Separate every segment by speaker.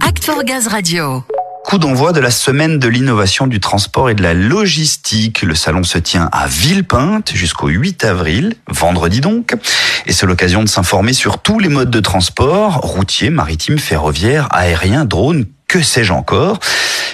Speaker 1: Act for Gaz Radio.
Speaker 2: Coup d'envoi de la semaine de l'innovation du transport et de la logistique. Le salon se tient à Villepinte jusqu'au 8 avril, vendredi donc. Et c'est l'occasion de s'informer sur tous les modes de transport, routier, maritime, ferroviaire, aérien, drone, que sais-je encore.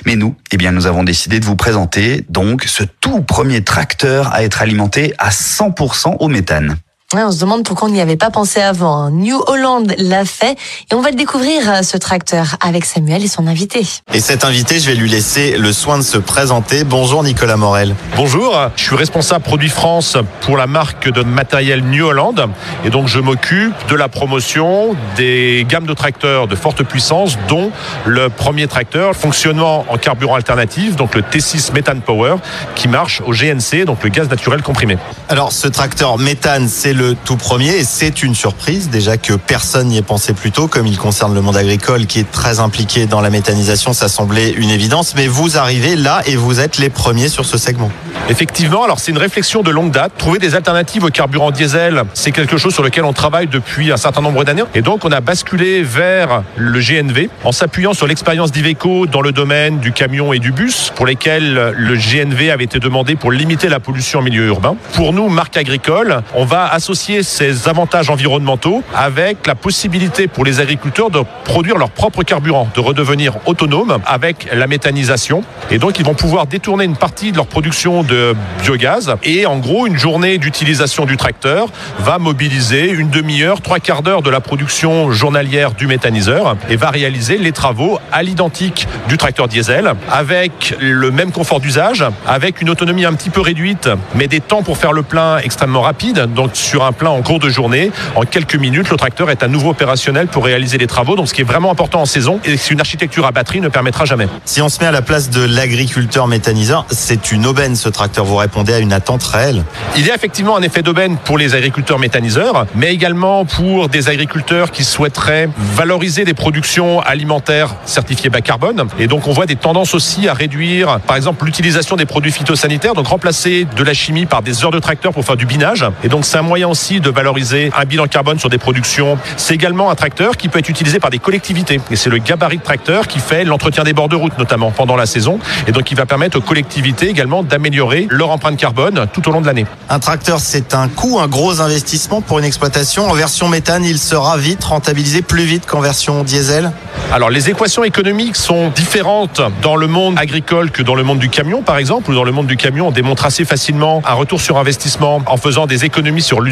Speaker 2: Mais nous, eh bien, nous avons décidé de vous présenter donc ce tout premier tracteur à être alimenté à 100% au méthane.
Speaker 3: On se demande pourquoi on n'y avait pas pensé avant. Hein. New Holland l'a fait et on va le découvrir euh, ce tracteur avec Samuel et son invité.
Speaker 4: Et cet invité, je vais lui laisser le soin de se présenter. Bonjour Nicolas Morel.
Speaker 5: Bonjour, je suis responsable produit France pour la marque de matériel New Holland et donc je m'occupe de la promotion des gammes de tracteurs de forte puissance dont le premier tracteur fonctionnement en carburant alternatif donc le T6 Methane Power qui marche au GNC donc le gaz naturel comprimé.
Speaker 4: Alors ce tracteur méthane, c'est le tout premier et c'est une surprise déjà que personne n'y ait pensé plus tôt comme il concerne le monde agricole qui est très impliqué dans la méthanisation, ça semblait une évidence mais vous arrivez là et vous êtes les premiers sur ce segment.
Speaker 5: Effectivement, alors c'est une réflexion de longue date. Trouver des alternatives au carburant diesel, c'est quelque chose sur lequel on travaille depuis un certain nombre d'années. Et donc on a basculé vers le GNV en s'appuyant sur l'expérience d'Iveco dans le domaine du camion et du bus, pour lesquels le GNV avait été demandé pour limiter la pollution en milieu urbain. Pour nous, marque agricole, on va associer ces avantages environnementaux avec la possibilité pour les agriculteurs de produire leur propre carburant, de redevenir autonomes avec la méthanisation. Et donc ils vont pouvoir détourner une partie de leur production de biogaz. Et en gros, une journée d'utilisation du tracteur va mobiliser une demi-heure, trois quarts d'heure de la production journalière du méthaniseur et va réaliser les travaux à l'identique du tracteur diesel avec le même confort d'usage, avec une autonomie un petit peu réduite, mais des temps pour faire le plein extrêmement rapides. Donc sur un plein en cours de journée, en quelques minutes, le tracteur est à nouveau opérationnel pour réaliser les travaux. Donc ce qui est vraiment important en saison et une architecture à batterie ne permettra jamais.
Speaker 4: Si on se met à la place de l'agriculteur méthaniseur, c'est une aubaine ce tracteur. Vous répondez à une attente réelle.
Speaker 5: Il y a effectivement un effet d'aubaine pour les agriculteurs méthaniseurs, mais également pour des agriculteurs qui souhaiteraient valoriser des productions alimentaires certifiées bas carbone. Et donc on voit des tendances aussi à réduire, par exemple, l'utilisation des produits phytosanitaires, donc remplacer de la chimie par des heures de tracteur pour faire du binage. Et donc c'est un moyen aussi de valoriser un bilan carbone sur des productions. C'est également un tracteur qui peut être utilisé par des collectivités. Et c'est le gabarit de tracteur qui fait l'entretien des bords de route, notamment pendant la saison. Et donc qui va permettre aux collectivités également d'améliorer leur empreinte carbone tout au long de l'année.
Speaker 4: Un tracteur, c'est un coût, un gros investissement pour une exploitation. En version méthane, il sera vite rentabilisé plus vite qu'en version diesel
Speaker 5: Alors les équations économiques sont différentes dans le monde agricole que dans le monde du camion, par exemple, ou dans le monde du camion, on démontre assez facilement un retour sur investissement en faisant des économies sur l'usage.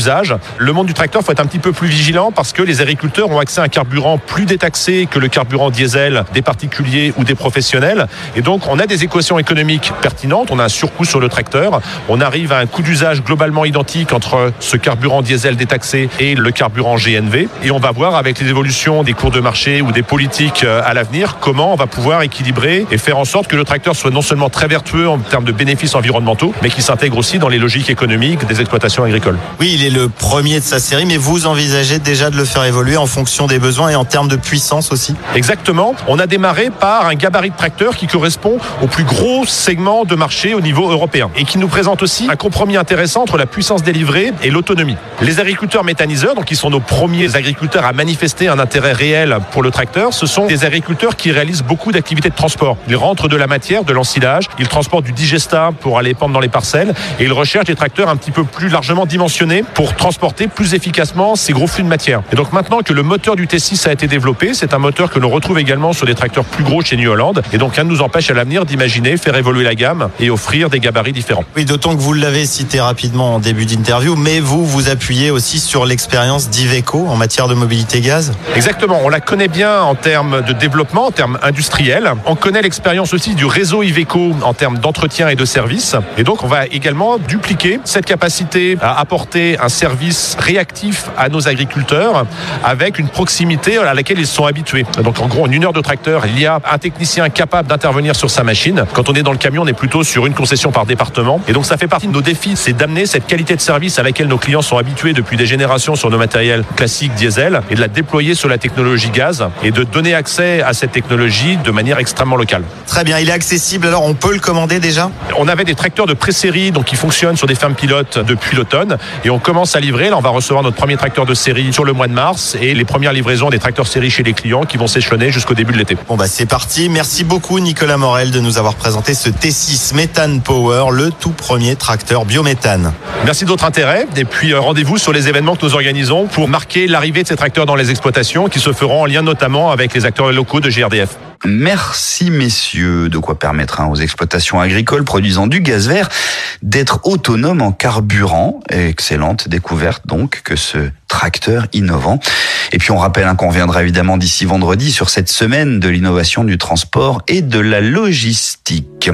Speaker 5: Le monde du tracteur faut être un petit peu plus vigilant parce que les agriculteurs ont accès à un carburant plus détaxé que le carburant diesel des particuliers ou des professionnels. Et donc on a des équations économiques pertinentes, on a un surcoût sur le tracteur, on arrive à un coût d'usage globalement identique entre ce carburant diesel détaxé et le carburant GNV. Et on va voir avec les évolutions des cours de marché ou des politiques euh, à l'avenir comment on va pouvoir équilibrer et faire en sorte que le tracteur soit non seulement très vertueux en termes de bénéfices environnementaux, mais qui s'intègre aussi dans les logiques économiques des exploitations agricoles.
Speaker 4: Le premier de sa série, mais vous envisagez déjà de le faire évoluer en fonction des besoins et en termes de puissance aussi
Speaker 5: Exactement. On a démarré par un gabarit de tracteur qui correspond au plus gros segment de marché au niveau européen et qui nous présente aussi un compromis intéressant entre la puissance délivrée et l'autonomie. Les agriculteurs méthaniseurs, donc qui sont nos premiers agriculteurs à manifester un intérêt réel pour le tracteur, ce sont des agriculteurs qui réalisent beaucoup d'activités de transport. Ils rentrent de la matière, de l'ensilage, ils transportent du digesta pour aller pendre dans les parcelles et ils recherchent des tracteurs un petit peu plus largement dimensionnés transporter plus efficacement ces gros flux de matière. Et donc maintenant que le moteur du T6 a été développé, c'est un moteur que l'on retrouve également sur des tracteurs plus gros chez New Holland et donc rien ne nous empêche à l'avenir d'imaginer faire évoluer la gamme et offrir des gabarits différents.
Speaker 4: Oui, d'autant que vous l'avez cité rapidement en début d'interview, mais vous vous appuyez aussi sur l'expérience d'Iveco en matière de mobilité gaz.
Speaker 5: Exactement, on la connaît bien en termes de développement, en termes industriels. On connaît l'expérience aussi du réseau Iveco en termes d'entretien et de service. Et donc on va également dupliquer cette capacité à apporter un service réactif à nos agriculteurs avec une proximité à laquelle ils sont habitués. Donc en gros, en une heure de tracteur, il y a un technicien capable d'intervenir sur sa machine. Quand on est dans le camion, on est plutôt sur une concession par département. Et donc ça fait partie de nos défis, c'est d'amener cette qualité de service à laquelle nos clients sont habitués depuis des générations sur nos matériels classiques diesel et de la déployer sur la technologie gaz et de donner donner accès à cette technologie de manière extrêmement locale.
Speaker 4: Très bien, il est accessible, alors on peut le commander déjà?
Speaker 5: On avait des tracteurs de pré-série donc qui fonctionnent sur des fermes pilotes depuis l'automne et on commence à livrer. Là, on va recevoir notre premier tracteur de série sur le mois de mars et les premières livraisons des tracteurs série chez les clients qui vont s'échelonner jusqu'au début de l'été.
Speaker 4: Bon bah c'est parti. Merci beaucoup Nicolas Morel de nous avoir présenté ce T6 Methane Power, le tout premier tracteur biométhane.
Speaker 5: Merci de votre intérêt et puis euh, rendez-vous sur les événements que nous organisons pour marquer l'arrivée de ces tracteurs dans les exploitations qui se feront en lien notamment avec les acteurs locaux de GRDF.
Speaker 2: Merci messieurs, de quoi permettre hein, aux exploitations agricoles produisant du gaz vert d'être autonomes en carburant. Excellente découverte donc que ce tracteur innovant. Et puis on rappelle hein, qu'on reviendra évidemment d'ici vendredi sur cette semaine de l'innovation du transport et de la logistique.